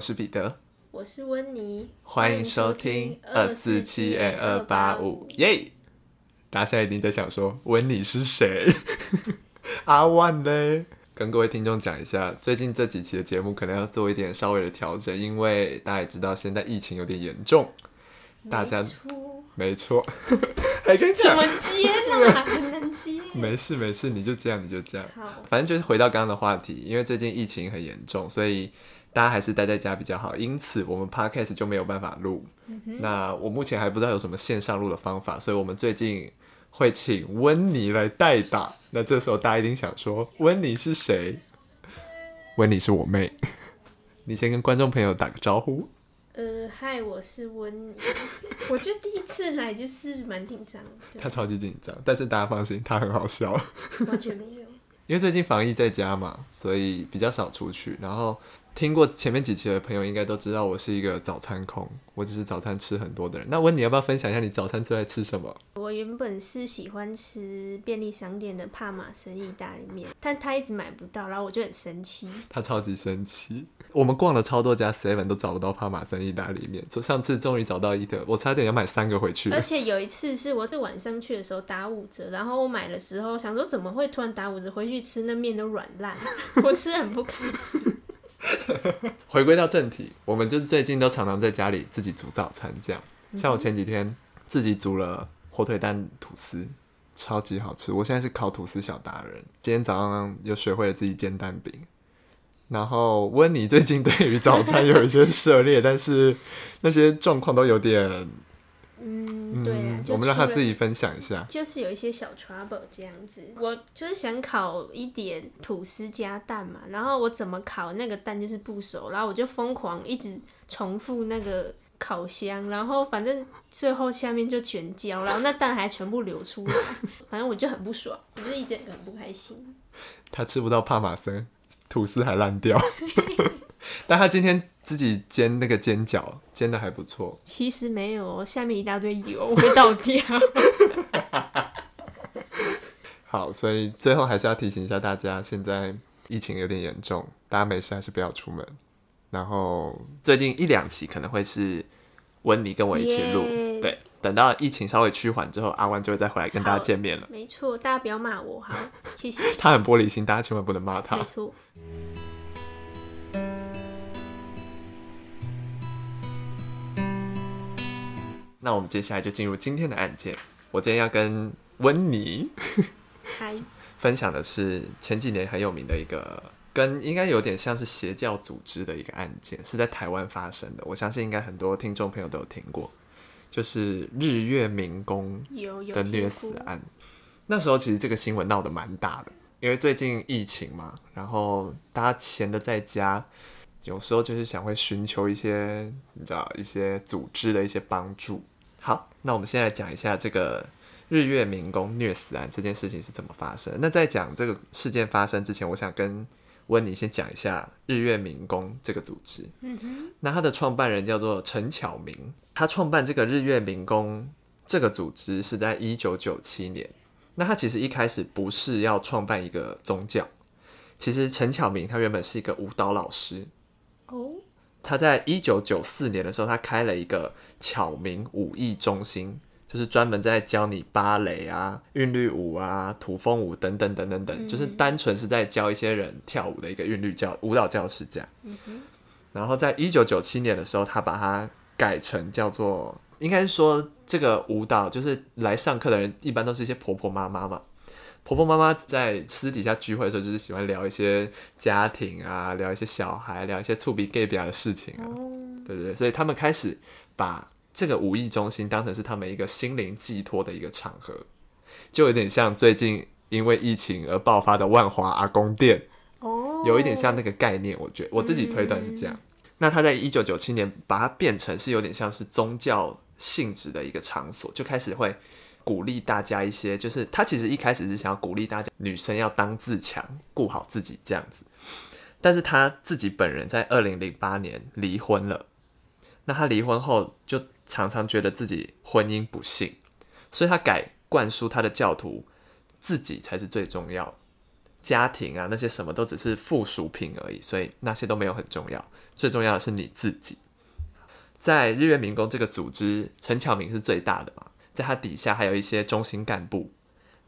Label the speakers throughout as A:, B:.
A: 我是彼得，
B: 我是温妮，
A: 欢迎收听二四七 A 二八五，耶！大家现在一定在想说，温妮是谁？阿万呢？跟各位听众讲一下，最近这几期的节目可能要做一点稍微的调整，因为大家也知道现在疫情有点严重，大家没错，还跟
B: 怎么接呢？很难接。
A: 没事没事，你就这样你就这样。
B: 好，
A: 反正就是回到刚刚的话题，因为最近疫情很严重，所以大家还是待在家比较好。因此，我们 podcast 就没有办法录。那我目前还不知道有什么线上录的方法，所以我们最近会请温妮来代打。那这时候大家一定想说，温妮是谁？温妮是我妹。你先跟观众朋友打个招呼。
B: 呃，嗨，我是温妮。我就第一次来，就是蛮紧张。
A: 他超级紧张，但是大家放心，他很好笑。
B: 完全没有。
A: 因为最近防疫在家嘛，所以比较少出去。然后。听过前面几期的朋友应该都知道，我是一个早餐控，我只是早餐吃很多的人。那问你要不要分享一下你早餐最爱吃什么？
B: 我原本是喜欢吃便利商店的帕玛森意大利面，但他一直买不到，然后我就很生气。
A: 他超级生气。我们逛了超多家 Seven 都找不到帕玛森意大利面，上次终于找到一个，我差点要买三个回去。
B: 而且有一次是我是晚上去的时候打五折，然后我买的时候想说怎么会突然打五折，回去吃那面都软烂，我吃很不开心。
A: 回归到正题，我们就是最近都常常在家里自己煮早餐，这样。像我前几天自己煮了火腿蛋吐司，超级好吃。我现在是烤吐司小达人。今天早上又学会了自己煎蛋饼。然后温妮最近对于早餐有一些涉猎，但是那些状况都有点。
B: 嗯，对，
A: 我们让他自己分享一下。
B: 就是有一些小 trouble 这样子，我就是想烤一点吐司加蛋嘛，然后我怎么烤那个蛋就是不熟，然后我就疯狂一直重复那个烤箱，然后反正最后下面就全焦，然后那蛋还全部流出来，反正我就很不爽，我就一整个很不开心。
A: 他吃不到帕玛森，吐司还烂掉。但他今天自己煎那个煎饺，煎的还不错。
B: 其实没有，下面一大堆油会倒掉。
A: 好，所以最后还是要提醒一下大家，现在疫情有点严重，大家没事还是不要出门。然后最近一两期可能会是温妮跟我一起录，对，等到疫情稍微趋缓之后，阿弯就会再回来跟大家见面了。
B: 没错，大家不要骂我，哈，谢谢。
A: 他很玻璃心，大家千万不能骂他。
B: 没错。
A: 那我们接下来就进入今天的案件。我今天要跟温妮
B: 嗨
A: 分享的是前几年很有名的一个，跟应该有点像是邪教组织的一个案件，是在台湾发生的。我相信应该很多听众朋友都有听过，就是日月民工的虐死案。那时候其实这个新闻闹得蛮大的，因为最近疫情嘛，然后大家闲的在家。有时候就是想会寻求一些你知道一些组织的一些帮助。好，那我们现在讲一下这个日月民工虐死案这件事情是怎么发生。那在讲这个事件发生之前，我想跟温妮先讲一下日月民工这个组织。嗯哼。那他的创办人叫做陈巧明，他创办这个日月民工这个组织是在一九九七年。那他其实一开始不是要创办一个宗教，其实陈巧明他原本是一个舞蹈老师。哦，他在一九九四年的时候，他开了一个巧明武艺中心，就是专门在教你芭蕾啊、韵律舞啊、土风舞等等等等等，就是单纯是在教一些人跳舞的一个韵律教舞蹈教室这样。然后在一九九七年的时候，他把它改成叫做，应该是说这个舞蹈就是来上课的人一般都是一些婆婆妈妈嘛。婆婆妈妈在私底下聚会的时候，就是喜欢聊一些家庭啊，聊一些小孩，聊一些触鼻 gay 表的事情啊，对不对？所以他们开始把这个武艺中心当成是他们一个心灵寄托的一个场合，就有点像最近因为疫情而爆发的万华阿公店哦，有一点像那个概念。我觉得我自己推断是这样。那他在一九九七年把它变成是有点像是宗教性质的一个场所，就开始会。鼓励大家一些，就是他其实一开始是想要鼓励大家女生要当自强，顾好自己这样子。但是他自己本人在二零零八年离婚了，那他离婚后就常常觉得自己婚姻不幸，所以他改灌输他的教徒自己才是最重要，家庭啊那些什么都只是附属品而已，所以那些都没有很重要，最重要的是你自己。在日月民工这个组织，陈巧明是最大的嘛，在他底下还有一些中心干部，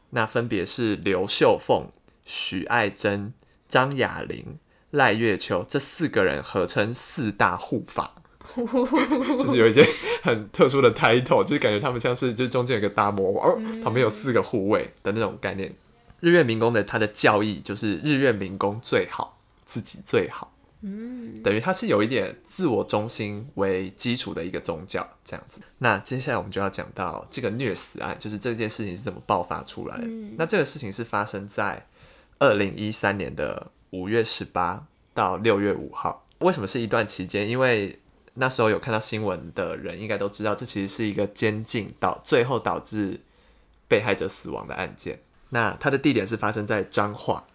A: 那分别是刘秀凤、许爱珍、张雅玲、赖月秋这四个人合称四大护法。就是有一些很特殊的 title，就是感觉他们像是，就是中间有个大魔王，旁边有四个护卫的那种概念。日月民工的他的教义就是日月民工最好，自己最好。嗯，等于它是有一点自我中心为基础的一个宗教这样子。那接下来我们就要讲到这个虐死案，就是这件事情是怎么爆发出来的。那这个事情是发生在二零一三年的五月十八到六月五号。为什么是一段期间？因为那时候有看到新闻的人，应该都知道，这其实是一个监禁导最后导致被害者死亡的案件。那它的地点是发生在彰化，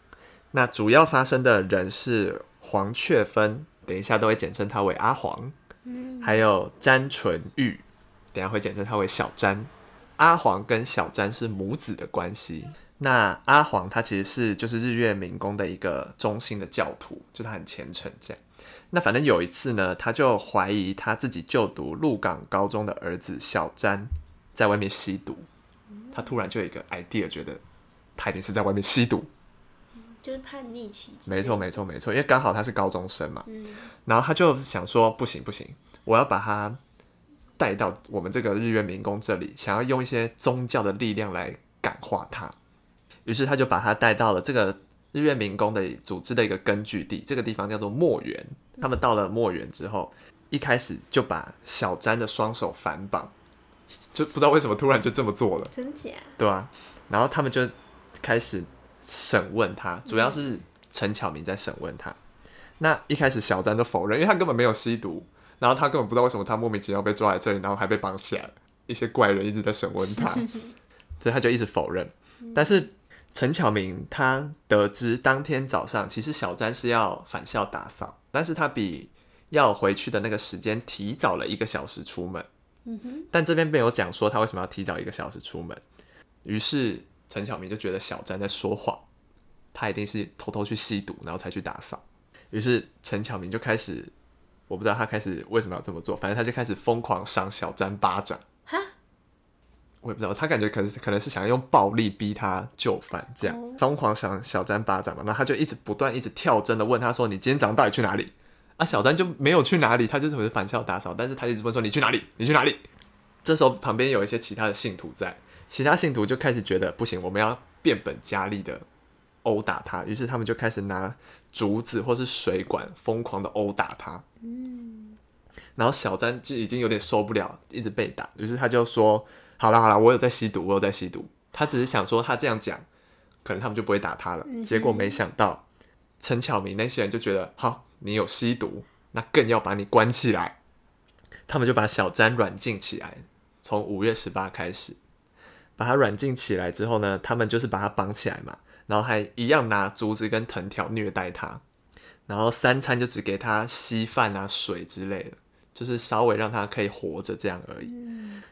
A: 那主要发生的人是黄雀芬，等一下都会简称他为阿黄，还有詹纯玉，等下会简称他为小詹。阿黄跟小詹是母子的关系。那阿黄他其实是就是日月民工的一个中心的教徒，就他很虔诚这样。那反正有一次呢，他就怀疑他自己就读鹿港高中的儿子小詹在外面吸毒，他突然就有一个 idea，觉得他一定是在外面吸毒，
B: 就是叛逆期。
A: 没错，没错，没错，因为刚好他是高中生嘛，然后他就想说，不行不行，我要把他带到我们这个日月民工这里，想要用一些宗教的力量来感化他，于是他就把他带到了这个日月民工的组织的一个根据地，这个地方叫做墨园。他们到了墨园之后，一开始就把小詹的双手反绑，就不知道为什么突然就这么做了，
B: 真假？
A: 对啊，然后他们就开始审问他，主要是陈巧明在审问他。那一开始小詹就否认，因为他根本没有吸毒，然后他根本不知道为什么他莫名其妙被抓来这里，然后还被绑起来，一些怪人一直在审问他，所以他就一直否认。但是陈巧明他得知当天早上其实小詹是要返校打扫。但是他比要回去的那个时间提早了一个小时出门。但这边没有讲说他为什么要提早一个小时出门。于是陈巧明就觉得小詹在说谎，他一定是偷偷去吸毒，然后才去打扫。于是陈巧明就开始，我不知道他开始为什么要这么做，反正他就开始疯狂赏小詹巴掌。哈，我也不知道，他感觉可能可能是想要用暴力逼他就范，这样疯狂赏小詹巴掌嘛。那他就一直不断一直跳针的问他说：“你今天早上到底去哪里？”啊，小詹就没有去哪里，他就只是返校打扫，但是他一直问说：“你去哪里？你去哪里？”这时候旁边有一些其他的信徒在，其他信徒就开始觉得不行，我们要变本加厉的殴打他，于是他们就开始拿竹子或是水管疯狂的殴打他。嗯，然后小詹就已经有点受不了，一直被打，于是他就说。好了好了，我有在吸毒，我有在吸毒。他只是想说，他这样讲，可能他们就不会打他了。结果没想到，陈巧明那些人就觉得，好，你有吸毒，那更要把你关起来。他们就把小詹软禁起来，从五月十八开始，把他软禁起来之后呢，他们就是把他绑起来嘛，然后还一样拿竹子跟藤条虐待他，然后三餐就只给他稀饭啊、水之类的。就是稍微让他可以活着这样而已。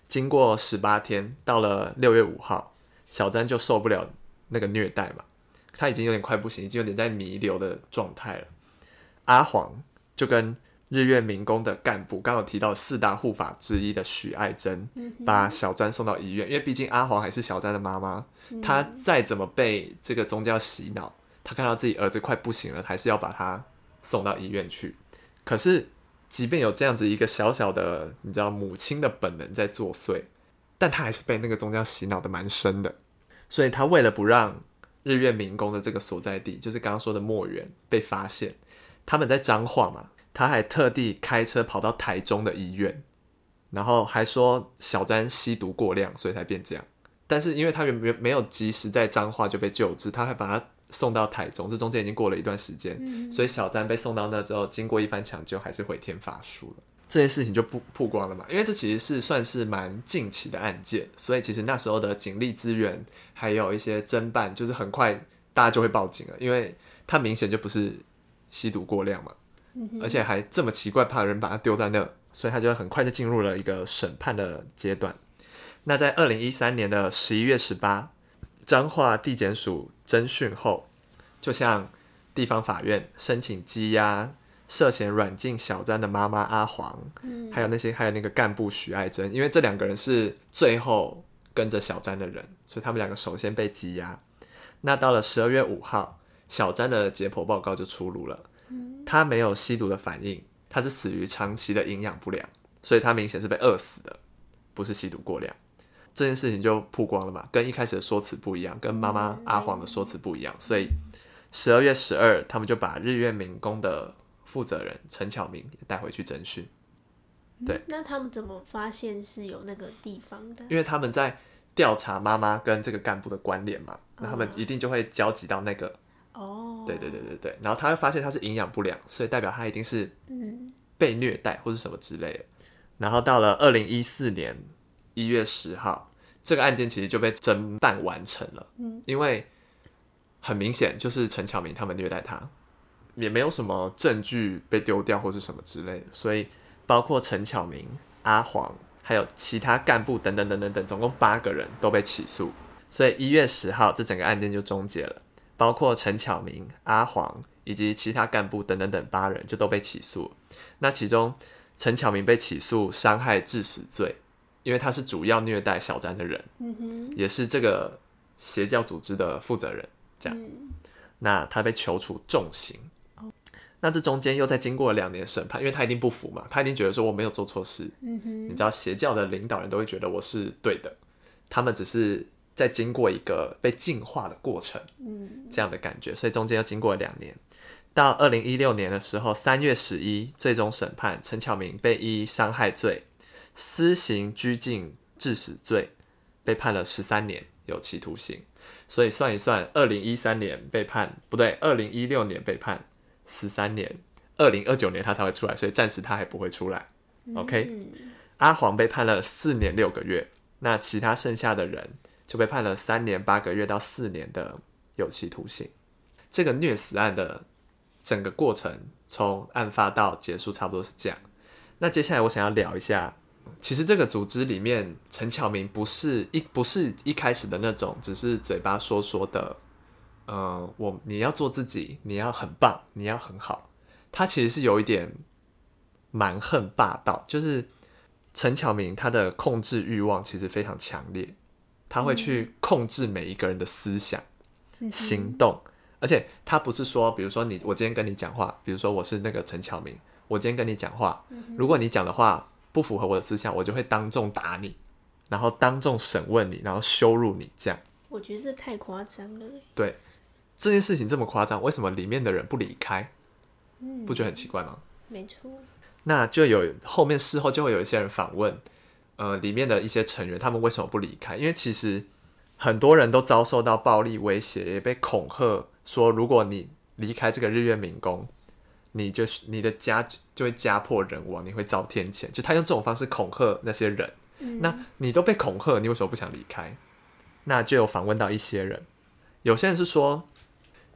A: 经过十八天，到了六月五号，小詹就受不了那个虐待嘛，他已经有点快不行，已经有点在弥留的状态了。阿黄就跟日月民工的干部，刚刚提到四大护法之一的许爱珍，把小詹送到医院，因为毕竟阿黄还是小詹的妈妈，他再怎么被这个宗教洗脑，她看到自己儿子快不行了，还是要把他送到医院去。可是。即便有这样子一个小小的，你知道母亲的本能在作祟，但她还是被那个宗教洗脑的蛮深的。所以她为了不让日月民工的这个所在地，就是刚刚说的墨园被发现，他们在彰化嘛，他还特地开车跑到台中的医院，然后还说小詹吸毒过量，所以才变这样。但是因为他原没没有及时在彰化就被救治，他还把他。送到台中，这中间已经过了一段时间，所以小詹被送到那之后，经过一番抢救，还是回天乏术了。这件事情就不曝光了嘛？因为这其实是算是蛮近期的案件，所以其实那时候的警力资源还有一些侦办，就是很快大家就会报警了，因为他明显就不是吸毒过量嘛，而且还这么奇怪，怕人把他丢在那，所以他就很快就进入了一个审判的阶段。那在二零一三年的十一月十八。彰化地检署侦讯后，就向地方法院申请羁押涉嫌软禁小詹的妈妈阿黄，
B: 嗯
A: 还有那些还有那个干部许爱珍，因为这两个人是最后跟着小詹的人，所以他们两个首先被羁押。那到了十二月五号，小詹的解剖报告就出炉了，他没有吸毒的反应，他是死于长期的营养不良，所以他明显是被饿死的，不是吸毒过量。这件事情就曝光了嘛，跟一开始的说辞不一样，跟妈妈阿黄的说辞不一样，所以十二月十二，他们就把日月民工的负责人陈巧明也带回去侦讯，对
B: 那他们怎么发现是有那个地方的？
A: 因为他们在调查妈妈跟这个干部的关联嘛，那他们一定就会交集到那个，
B: 哦，
A: 对对对对对，然后他会发现他是营养不良，所以代表他一定是
B: 嗯
A: 被虐待或是什么之类的。然后到了二零一四年一月十号，这个案件其实就被侦办完成了。
B: 嗯，
A: 因为很明显就是陈巧明他们虐待他，也没有什么证据被丢掉或是什么之类的，所以包括陈巧明、阿黄还有其他干部等等等等等，总共八个人都被起诉。所以一月十号，这整个案件就终结了，包括陈巧明、阿黄以及其他干部等等等八人就都被起诉。那其中陈巧明被起诉伤害致死罪，因为他是主要虐待小詹的人，
B: 嗯，
A: 也是这个邪教组织的负责人。这样
B: 嗯
A: 那他被求处重刑。那这中间又再经过了两年审判，因为他一定不服嘛，他一定觉得说我没有做错事。
B: 嗯，
A: 你知道邪教的领导人都会觉得我是对的，他们只是在经过一个被净化的过程，
B: 嗯
A: 这样的感觉，所以中间又经过了两年。到二零一六年的时候，三月十一，最终审判陈巧明被依伤害罪、私刑拘禁致死罪被判了十三年有期徒刑。所以算一算，二零一三年被判不对，二零一六年被判十三年，二零二九年他才会出来，所以暂时他还不会出来。OK，
B: 嗯
A: 阿黄被判了四年六个月，那其他剩下的人就被判了三年八个月到四年的有期徒刑。这个虐死案的整个过程，从案发到结束，差不多是这样。那接下来我想要聊一下，其实这个组织里面，陈巧明不是一不是一开始的那种，只是嘴巴说说的，呃，我你要做自己，你要很棒，你要很好。他其实是有一点蛮横霸道，就是陈巧明他的控制欲望其实非常强烈，他会去控制每一个人的思想、行动，而且他不是说，比如说你我今天跟你讲话，比如说我是那个陈巧明，我今天跟你讲话，如果你讲的话不符合我的思想，我就会当众打你，然后当众审问你，然后羞辱你，这样。
B: 我觉得这太夸张了欸。
A: 对，这件事情这么夸张，为什么里面的人不离开？
B: 嗯
A: 不觉得很奇怪吗？
B: 没错，
A: 那就有后面事后就会有一些人反问，呃，里面的一些成员，他们为什么不离开？因为其实很多人都遭受到暴力威胁，也被恐吓说，如果你离开这个日月民工，你就是你的家就会家破人亡，你会遭天谴。就他用这种方式恐吓那些人，
B: 嗯
A: 那你都被恐吓，你为什么不想离开？那就有访问到一些人，有些人是说，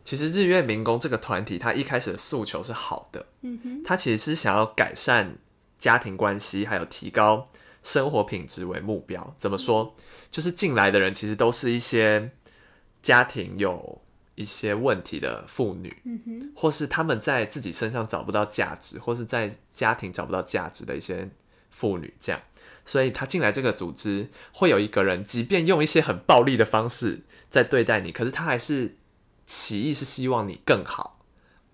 A: 其实日月民工这个团体，他一开始的诉求是好的，
B: 嗯哼，
A: 他其实是想要改善家庭关系，还有提高生活品质为目标。怎么说？就是进来的人其实都是一些家庭有一些问题的妇女，
B: 嗯哼，
A: 或是他们在自己身上找不到价值，或是在家庭找不到价值的一些妇女，这样。所以他进来这个组织，会有一个人，即便用一些很暴力的方式在对待你，可是他还是起意是希望你更好，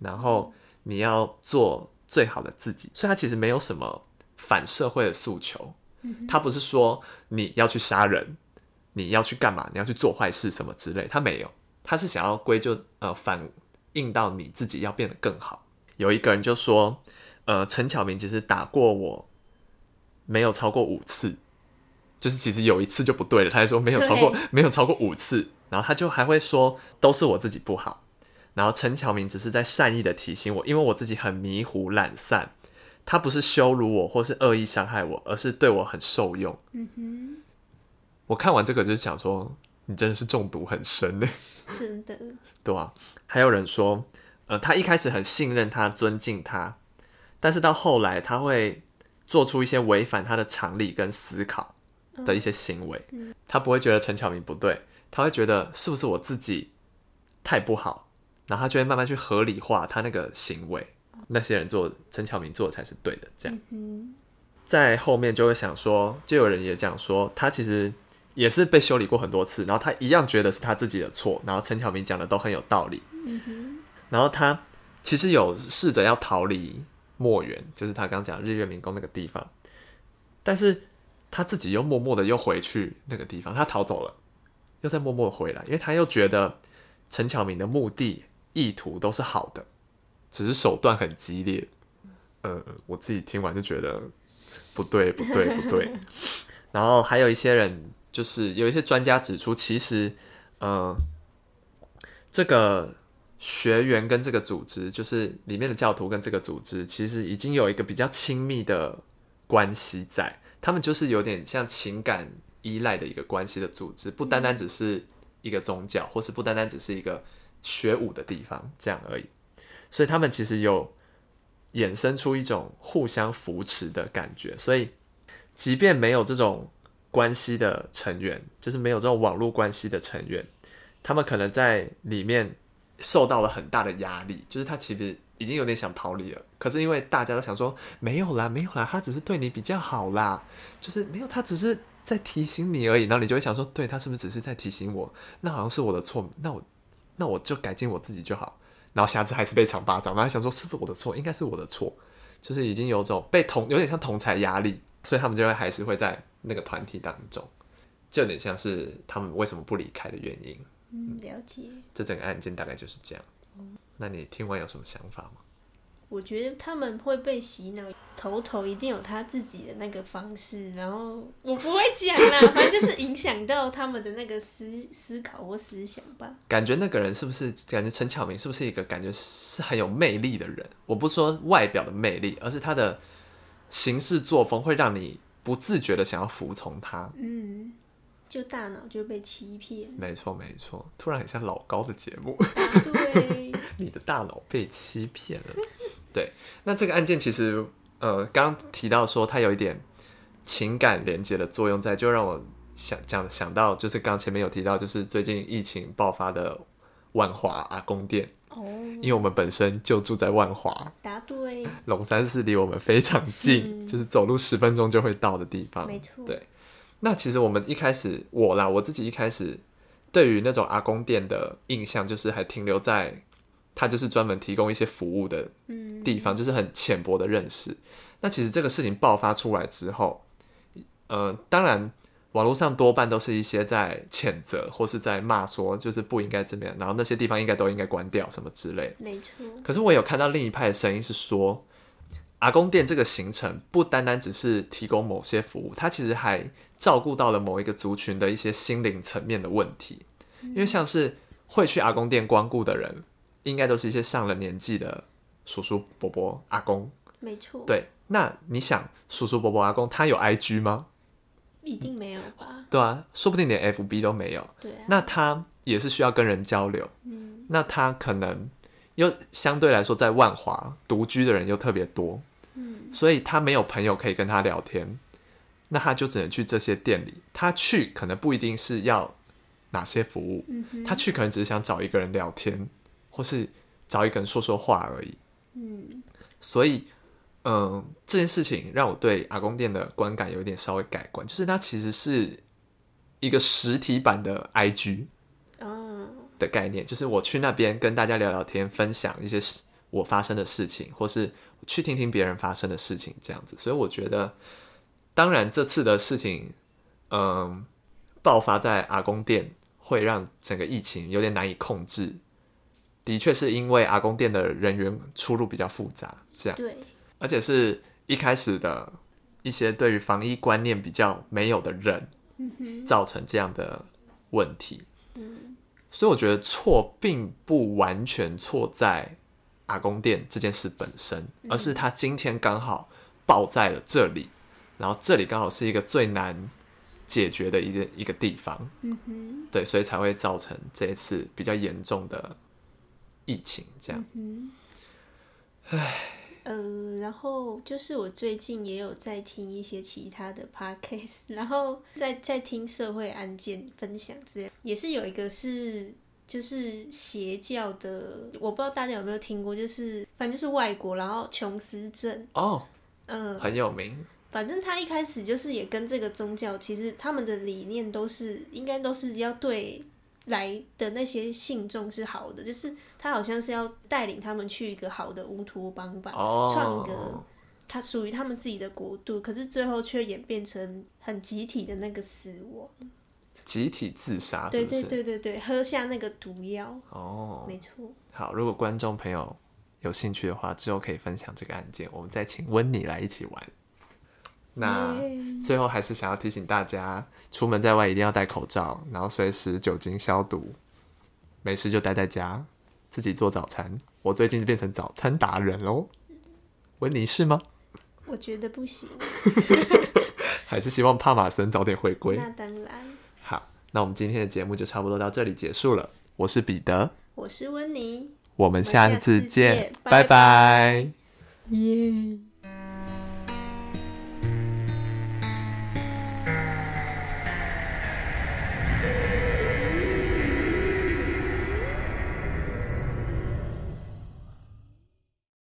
A: 然后你要做最好的自己。所以他其实没有什么反社会的诉求，他不是说你要去杀人，你要去干嘛，你要去做坏事什么之类，他没有，他是想要归咎呃反映到你自己要变得更好。有一个人就说，呃，陈巧明其实打过我没有超过五次，就是其实有一次就不对了，他还说没有超过 没有超过五次，然后他就还会说都是我自己不好，然后陈巧明只是在善意的提醒我，因为我自己很迷糊懒散，他不是羞辱我或是恶意伤害我，而是对我很受用。
B: 嗯哼，
A: 我看完这个就是想说，你真的是中毒很深呢。
B: 真的，
A: 对啊，还有人说，呃，他一开始很信任他、尊敬他，但是到后来他会做出一些违反他的常理跟思考的一些行为。他不会觉得陈巧明不对，他会觉得是不是我自己太不好，然后他就会慢慢去合理化他那个行为，那些人做陈巧明做的才是对的，这样。
B: 嗯
A: 在后面就会想说，就有人也讲说，他其实也是被修理过很多次，然后他一样觉得是他自己的错，然后陈巧明讲的都很有道理，然后他其实有试着要逃离墨园，就是他刚讲日月明宫那个地方，但是他自己又默默的又回去那个地方，他逃走了，又再默默地回来，因为他又觉得陈巧明的目的意图都是好的，只是手段很激烈。呃，我自己听完就觉得不对，不对，不对。然后还有一些人，就是有一些专家指出，其实，呃，这个学员跟这个组织，就是里面的教徒跟这个组织，其实已经有一个比较亲密的关系在。他们就是有点像情感依赖的一个关系的组织，不单单只是一个宗教，或是不单单只是一个学武的地方这样而已。所以他们其实有衍生出一种互相扶持的感觉。所以，即便没有这种关系的成员，就是没有这种网络关系的成员，他们可能在里面受到了很大的压力，就是他其实已经有点想逃离了。可是因为大家都想说没有啦，没有啦，他只是对你比较好啦，就是没有，他只是在提醒你而已。然后你就会想说，对他是不是只是在提醒我？那好像是我的错，那我那我就改进我自己就好。然后瑕疵还是被赏巴掌，然后想说是不是我的错？应该是我的错，就是已经有种被同有点像同才压力，所以他们就会还是会在那个团体当中，就有点像是他们为什么不离开的原因。
B: 嗯，了解。
A: 这整个案件大概就是这样。那你听完有什么想法吗？
B: 我觉得他们会被洗脑，头头一定有他自己的那个方式，然后我不会讲啦，反正就是影响到他们的那个思思考或思想吧。
A: 感觉那个人是不是感觉陈巧明是不是一个感觉是很有魅力的人？我不说外表的魅力，而是他的行事作风会让你不自觉的想要服从他。
B: 嗯，就大脑就被欺骗。
A: 没错没错，突然很像老高的节目。
B: 答对。
A: 你的大脑被欺骗了。对，那这个案件其实，呃，刚刚提到说它有一点情感连接的作用在，就让我想讲想到，就是刚前面有提到，就是最近疫情爆发的万华阿公店。
B: 哦，
A: 因为我们本身就住在万华，
B: 答对。
A: 龙山寺离我们非常近，
B: 嗯
A: 就是走路十分钟就会到的地方。
B: 没错
A: 对。那其实我们一开始，我啦，我自己一开始对于那种阿公店的印象，就是还停留在他就是专门提供一些服务的
B: 嗯，
A: 地方，就是很浅薄的认识。那其实这个事情爆发出来之后，呃，当然网络上多半都是一些在谴责或是在骂说，就是不应该这么样，然后那些地方应该都应该关掉什么之类的。
B: 没错。
A: 可是我有看到另一派的声音是说，阿公店这个行程不单单只是提供某些服务，它其实还照顾到了某一个族群的一些心灵层面的问题。因为像是会去阿公店光顾的人，应该都是一些上了年纪的叔叔伯伯、阿公。
B: 没错。，
A: 对，那你想，叔叔伯伯、阿公他有 IG 吗？
B: 一定没有吧？
A: 对啊，说不定连 FB 都没有。
B: 对啊。
A: 那他也是需要跟人交流。
B: 嗯，
A: 那他可能又相对来说在万华独居的人又特别多，
B: 嗯，
A: 所以他没有朋友可以跟他聊天，那他就只能去这些店里。他去可能不一定是要哪些服务，
B: 嗯，
A: 他去可能只是想找一个人聊天，或是找一个人说说话而已。
B: 嗯，
A: 所以，嗯，这件事情让我对阿公店的观感有点稍微改观，就是它其实是一个实体版的 IG。
B: 哦，
A: 的概念，就是我去那边跟大家聊聊天，分享一些事我发生的事情，或是去听听别人发生的事情，这样子。所以我觉得，当然这次的事情，嗯，爆发在阿公店，会让整个疫情有点难以控制。的确是因为阿公店的人员出入比较复杂，这样，
B: 对，
A: 而且是一开始的一些对于防疫观念比较没有的人，造成这样的问题。
B: 嗯，
A: 所以我觉得错并不完全错在阿公店这件事本身，而是他今天刚好爆在了这里，然后这里刚好是一个最难解决的一个一个地方，
B: 嗯哼，
A: 对，所以才会造成这一次比较严重的疫情。这样，
B: 嗯，呃，然后就是我最近也有在听一些其他的 podcast，然后在在听社会案件分享之类，也是有一个是就是邪教的，我不知道大家有没有听过，就是反正就是外国，然后琼斯镇，
A: 哦，
B: 嗯，
A: 很有名。
B: 反正他一开始就是也跟这个宗教，其实他们的理念都是应该都是要对来的那些信众是好的，就是他好像是要带领他们去一个好的乌托邦吧，
A: 哦，
B: 创一个他属于他们自己的国度，可是最后却演变成很集体的那个死亡。
A: 集体自杀，是
B: 对对？对对对，喝下那个毒药，
A: 哦，
B: 没错。
A: 好，如果观众朋友有兴趣的话，之后可以分享这个案件，我们再请温妮来一起玩。那最后还是想要提醒大家，出门在外一定要戴口罩，然后随时酒精消毒。没事就待在家，自己做早餐。我最近变成早餐达人喽。温妮是吗？
B: 我觉得不行，
A: 还是希望帕马森早点回归？
B: 那当然。
A: 好，那我们今天的节目就差不多到这里结束了。我是彼得，
B: 我是温妮，
A: 我们下次见
B: 拜
A: 拜
B: 耶。